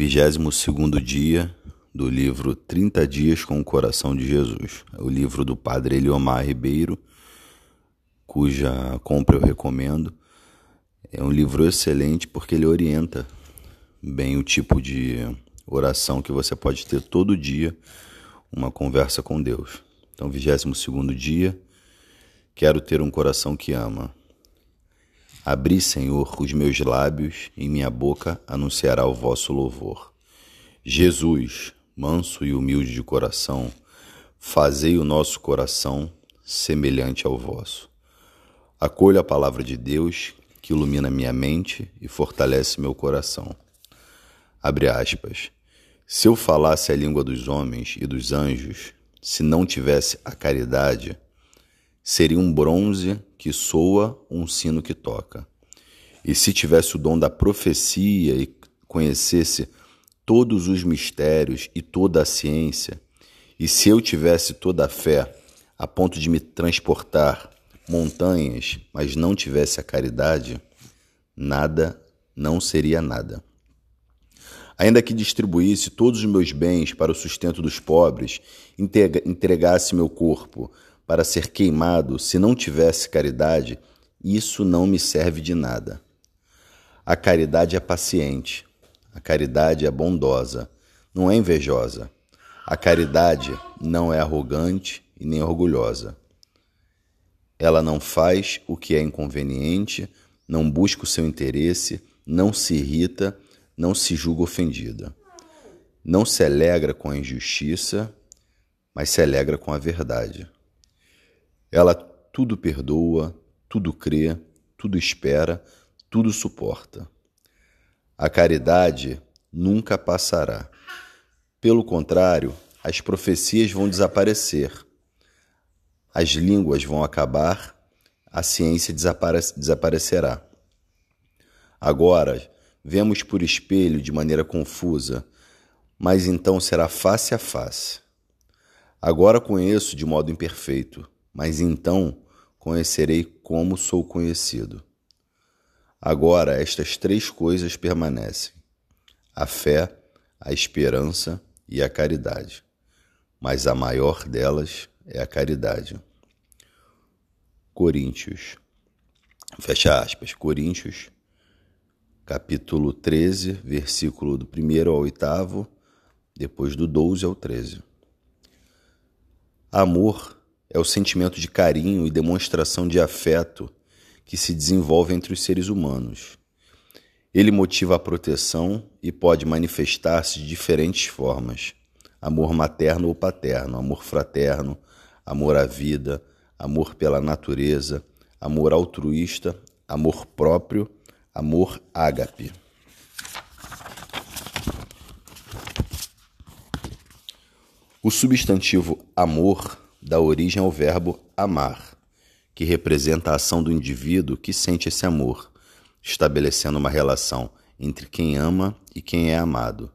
Vigésimo segundo dia do livro 30 Dias com o Coração de Jesus, o livro do Padre Eliomar Ribeiro, cuja compra eu recomendo. É um livro excelente porque ele orienta bem o tipo de oração que você pode ter todo dia, uma conversa com Deus. Então, 22 segundo dia, quero ter um coração que ama. Abri, Senhor, os meus lábios, e minha boca anunciará o vosso louvor. Jesus, manso e humilde de coração, fazei o nosso coração semelhante ao vosso. Acolho a palavra de Deus que ilumina minha mente e fortalece meu coração. Abre aspas. Se eu falasse a língua dos homens e dos anjos, se não tivesse a caridade, seria um bronze que soa, um sino que toca. E se tivesse o dom da profecia e conhecesse todos os mistérios e toda a ciência, e se eu tivesse toda a fé a ponto de me transportar montanhas, mas não tivesse a caridade, nada não seria nada. Ainda que distribuísse todos os meus bens para o sustento dos pobres, entregasse meu corpo para ser queimado, se não tivesse caridade, isso não me serve de nada. A caridade é paciente, a caridade é bondosa, não é invejosa. A caridade não é arrogante e nem orgulhosa. Ela não faz o que é inconveniente, não busca o seu interesse, não se irrita, não se julga ofendida. Não se alegra com a injustiça, mas se alegra com a verdade. Ela tudo perdoa, tudo crê, tudo espera, tudo suporta. A caridade nunca passará. Pelo contrário, as profecias vão desaparecer, as línguas vão acabar, a ciência desapare desaparecerá. Agora, vemos por espelho de maneira confusa, mas então será face a face. Agora conheço de modo imperfeito, mas então conhecerei como sou conhecido. Agora estas três coisas permanecem: a fé, a esperança e a caridade. Mas a maior delas é a caridade. Coríntios. Fecha aspas. Coríntios, capítulo 13, versículo do 1 ao 8, depois do 12 ao 13. Amor é o sentimento de carinho e demonstração de afeto que se desenvolve entre os seres humanos. Ele motiva a proteção e pode manifestar-se de diferentes formas: amor materno ou paterno, amor fraterno, amor à vida, amor pela natureza, amor altruísta, amor próprio, amor ágape. O substantivo amor dá origem ao verbo amar, que representa a ação do indivíduo que sente esse amor, estabelecendo uma relação entre quem ama e quem é amado.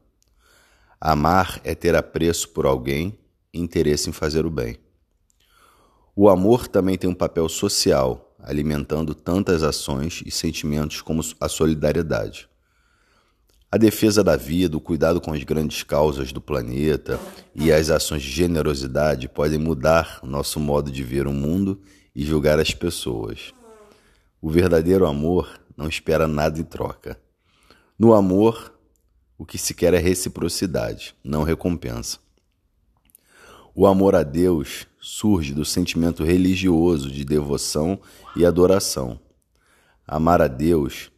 Amar é ter apreço por alguém e interesse em fazer o bem. O amor também tem um papel social, alimentando tantas ações e sentimentos como a solidariedade. A defesa da vida, o cuidado com as grandes causas do planeta e as ações de generosidade podem mudar nosso modo de ver o mundo e julgar as pessoas. O verdadeiro amor não espera nada em troca. No amor, o que se quer é reciprocidade, não recompensa. O amor a Deus surge do sentimento religioso de devoção e adoração. Amar a Deus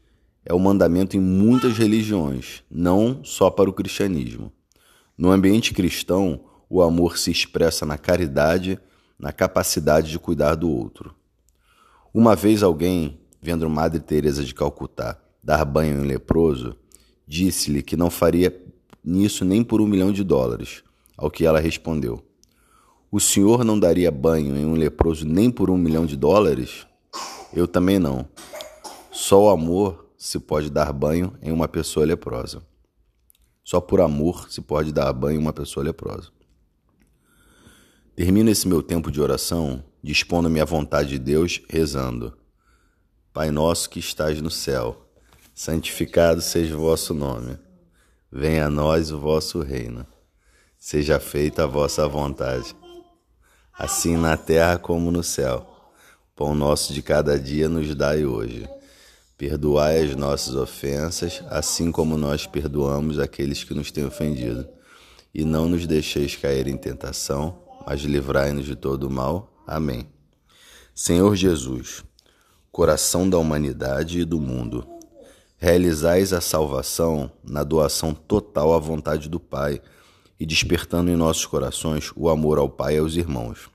é o mandamento em muitas religiões, não só para o cristianismo. No ambiente cristão, o amor se expressa na caridade, na capacidade de cuidar do outro. Uma vez alguém, vendo Madre Teresa de Calcutá dar banho em um leproso, disse-lhe que não faria nisso nem por um milhão de dólares, ao que ela respondeu: O senhor não daria banho em um leproso nem por um milhão de dólares? Eu também não. Só o amor se pode dar banho em uma pessoa leprosa. Só por amor se pode dar banho em uma pessoa leprosa. Termino esse meu tempo de oração dispondo-me à vontade de Deus, rezando: Pai nosso que estás no céu, santificado seja o vosso nome. Venha a nós o vosso reino. Seja feita a vossa vontade, assim na terra como no céu. Pão nosso de cada dia nos dai hoje. Perdoai as nossas ofensas, assim como nós perdoamos aqueles que nos têm ofendido. E não nos deixeis cair em tentação, mas livrai-nos de todo o mal. Amém. Senhor Jesus, coração da humanidade e do mundo, realizais a salvação na doação total à vontade do Pai e despertando em nossos corações o amor ao Pai e aos irmãos.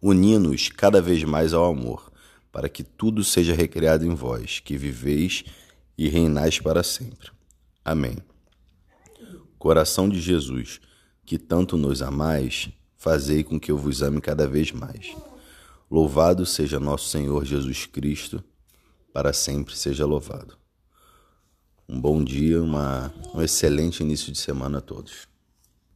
Uni-nos cada vez mais ao amor, para que tudo seja recriado em vós, que viveis e reinais para sempre. Amém. Coração de Jesus, que tanto nos amais, fazei com que eu vos ame cada vez mais. Louvado seja nosso Senhor Jesus Cristo, para sempre seja louvado. Um bom dia, uma, um excelente início de semana a todos.